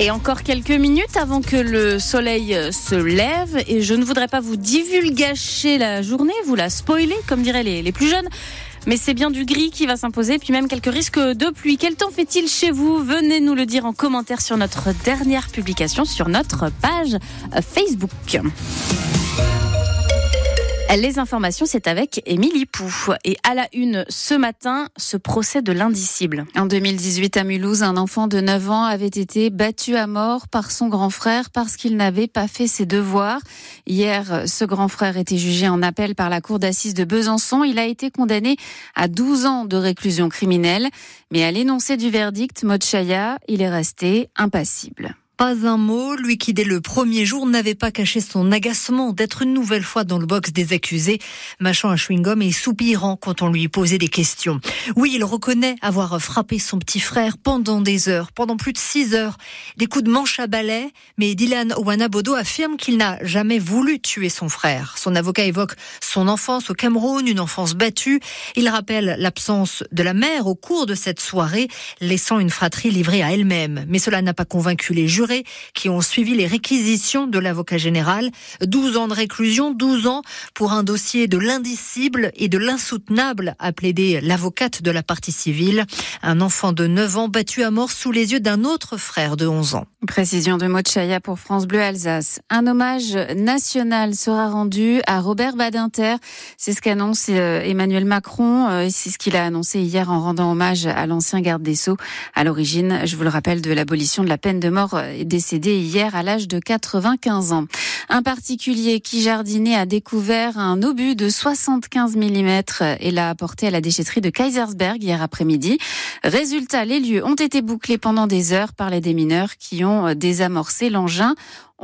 Et encore quelques minutes avant que le soleil se lève, et je ne voudrais pas vous divulgacher la journée, vous la spoiler, comme diraient les, les plus jeunes. Mais c'est bien du gris qui va s'imposer, puis même quelques risques de pluie. Quel temps fait-il chez vous? Venez nous le dire en commentaire sur notre dernière publication sur notre page Facebook. Les informations, c'est avec Émilie Pou. Et à la une ce matin, ce procès de l'indicible. En 2018 à Mulhouse, un enfant de 9 ans avait été battu à mort par son grand frère parce qu'il n'avait pas fait ses devoirs. Hier, ce grand frère était jugé en appel par la cour d'assises de Besançon. Il a été condamné à 12 ans de réclusion criminelle. Mais à l'énoncé du verdict, Mochaya, il est resté impassible. Pas un mot, lui qui dès le premier jour n'avait pas caché son agacement d'être une nouvelle fois dans le box des accusés, mâchant un chewing-gum et soupirant quand on lui posait des questions. Oui, il reconnaît avoir frappé son petit frère pendant des heures, pendant plus de six heures, des coups de manche à balai, mais Dylan Wanabodo affirme qu'il n'a jamais voulu tuer son frère. Son avocat évoque son enfance au Cameroun, une enfance battue. Il rappelle l'absence de la mère au cours de cette soirée, laissant une fratrie livrée à elle-même. Mais cela n'a pas convaincu les jurés qui ont suivi les réquisitions de l'avocat général. 12 ans de réclusion, 12 ans pour un dossier de l'indicible et de l'insoutenable, a plaidé l'avocate de la partie civile. Un enfant de 9 ans battu à mort sous les yeux d'un autre frère de 11 ans. Précision de Mochaya pour France Bleu Alsace. Un hommage national sera rendu à Robert Badinter. C'est ce qu'annonce euh, Emmanuel Macron. Euh, c'est ce qu'il a annoncé hier en rendant hommage à l'ancien garde des Sceaux. À l'origine, je vous le rappelle, de l'abolition de la peine de mort euh, décédé hier à l'âge de 95 ans. Un particulier qui jardinait a découvert un obus de 75 mm et l'a apporté à la déchetterie de Kaisersberg hier après-midi. Résultat, les lieux ont été bouclés pendant des heures par les démineurs qui ont désamorcé l'engin.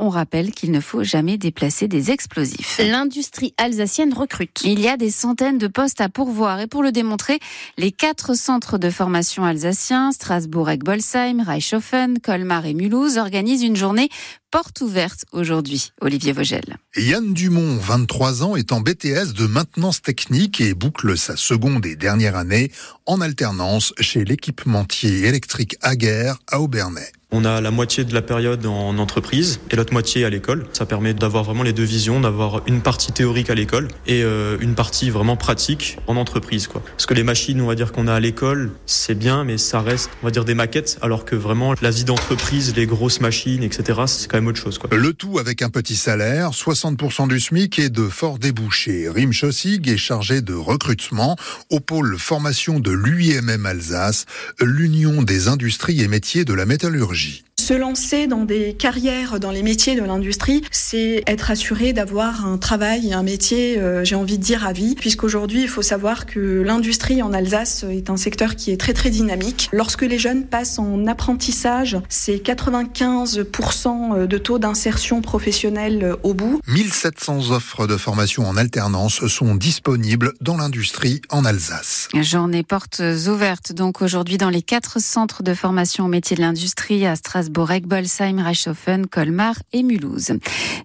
On rappelle qu'il ne faut jamais déplacer des explosifs. L'industrie alsacienne recrute. Il y a des centaines de postes à pourvoir et pour le démontrer, les quatre centres de formation alsaciens, Strasbourg, Bolsheim, Reichshofen, Colmar et Mulhouse organisent une journée porte ouverte aujourd'hui. Olivier Vogel. Yann Dumont, 23 ans, est en BTS de maintenance technique et boucle sa seconde et dernière année en alternance chez l'équipementier électrique Aguerre à Aubernais. On a la moitié de la période en entreprise et l'autre moitié à l'école. Ça permet d'avoir vraiment les deux visions, d'avoir une partie théorique à l'école et euh, une partie vraiment pratique en entreprise. Quoi. Parce que les machines, on va dire qu'on a à l'école, c'est bien, mais ça reste, on va dire, des maquettes, alors que vraiment la vie d'entreprise, les grosses machines, etc., c'est quand même autre chose. Quoi. Le tout avec un petit salaire, 60% du SMIC et de forts débouchés. Rim est chargé de recrutement au pôle formation de l'UIMM Alsace, l'Union des industries et métiers de la métallurgie écologie. Se lancer dans des carrières dans les métiers de l'industrie, c'est être assuré d'avoir un travail, un métier, euh, j'ai envie de dire à vie, puisqu'aujourd'hui, il faut savoir que l'industrie en Alsace est un secteur qui est très très dynamique. Lorsque les jeunes passent en apprentissage, c'est 95% de taux d'insertion professionnelle au bout. 1700 offres de formation en alternance sont disponibles dans l'industrie en Alsace. Journée portes ouvertes donc aujourd'hui dans les quatre centres de formation au métier de l'industrie à Strasbourg, Bolsheim, Reichshofen, Colmar et Mulhouse.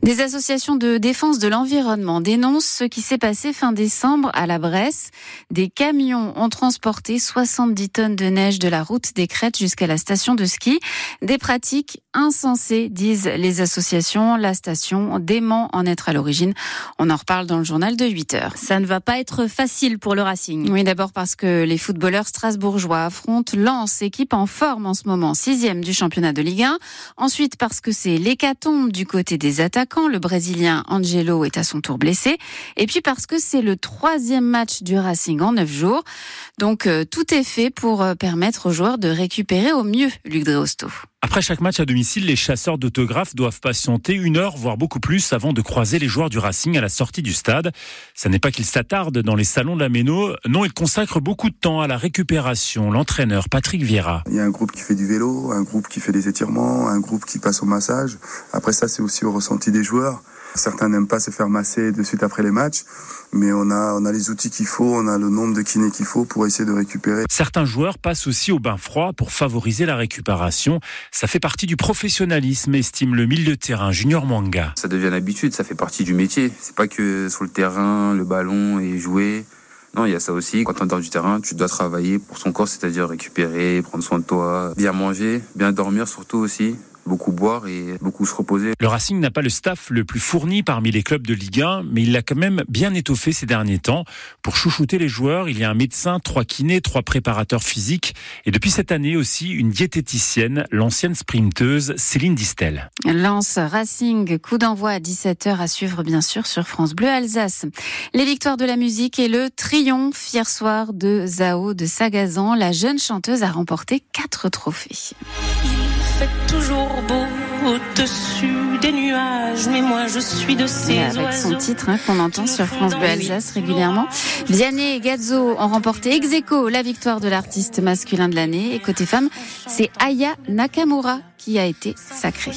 Des associations de défense de l'environnement dénoncent ce qui s'est passé fin décembre à la Bresse. Des camions ont transporté 70 tonnes de neige de la route des Crêtes jusqu'à la station de ski. Des pratiques insensées, disent les associations. La station dément en être à l'origine. On en reparle dans le journal de 8 heures. Ça ne va pas être facile pour le Racing. Oui, d'abord parce que les footballeurs strasbourgeois affrontent Lens, équipe en forme en ce moment, sixième du championnat de Ligue 1. Ensuite parce que c'est l'hécatombe du côté des attaquants. Le Brésilien Angelo est à son tour blessé. Et puis parce que c'est le troisième match du Racing en neuf jours. Donc euh, tout est fait pour euh, permettre aux joueurs de récupérer au mieux Luc Dreosto. Après chaque match à domicile, les chasseurs d'autographes doivent patienter une heure, voire beaucoup plus, avant de croiser les joueurs du Racing à la sortie du stade. Ça n'est pas qu'ils s'attardent dans les salons de la Méno, non, ils consacrent beaucoup de temps à la récupération. L'entraîneur Patrick Vieira. Il y a un groupe qui fait du vélo, un groupe qui fait des étirements, un groupe qui passe au massage. Après ça, c'est aussi au ressenti des joueurs. Certains n'aiment pas se faire masser de suite après les matchs, mais on a, on a les outils qu'il faut, on a le nombre de kinés qu'il faut pour essayer de récupérer. Certains joueurs passent aussi au bain froid pour favoriser la récupération. Ça fait partie du professionnalisme, estime le milieu de terrain Junior Mwanga. Ça devient l'habitude, ça fait partie du métier. C'est pas que sur le terrain, le ballon et jouer. Non, il y a ça aussi. Quand tu es dans du terrain, tu dois travailler pour son corps, c'est-à-dire récupérer, prendre soin de toi, bien manger, bien dormir surtout aussi beaucoup boire et beaucoup se reposer. Le Racing n'a pas le staff le plus fourni parmi les clubs de Ligue 1, mais il l'a quand même bien étoffé ces derniers temps. Pour chouchouter les joueurs, il y a un médecin, trois kinés, trois préparateurs physiques et depuis cette année aussi une diététicienne, l'ancienne sprinteuse Céline Distel. Lance Racing, coup d'envoi à 17h à suivre bien sûr sur France Bleu Alsace. Les victoires de la musique et le triomphe hier soir de Zao de Sagazan. La jeune chanteuse a remporté quatre trophées. Fait toujours beau au-dessus des nuages, mais moi je suis de ces Avec son titre hein, qu'on entend sur France Bleu Alsace régulièrement. Vianney et Gazzo ont remporté ex aequo la victoire de l'artiste masculin de l'année. Et côté femme, c'est Aya Nakamura qui a été sacrée.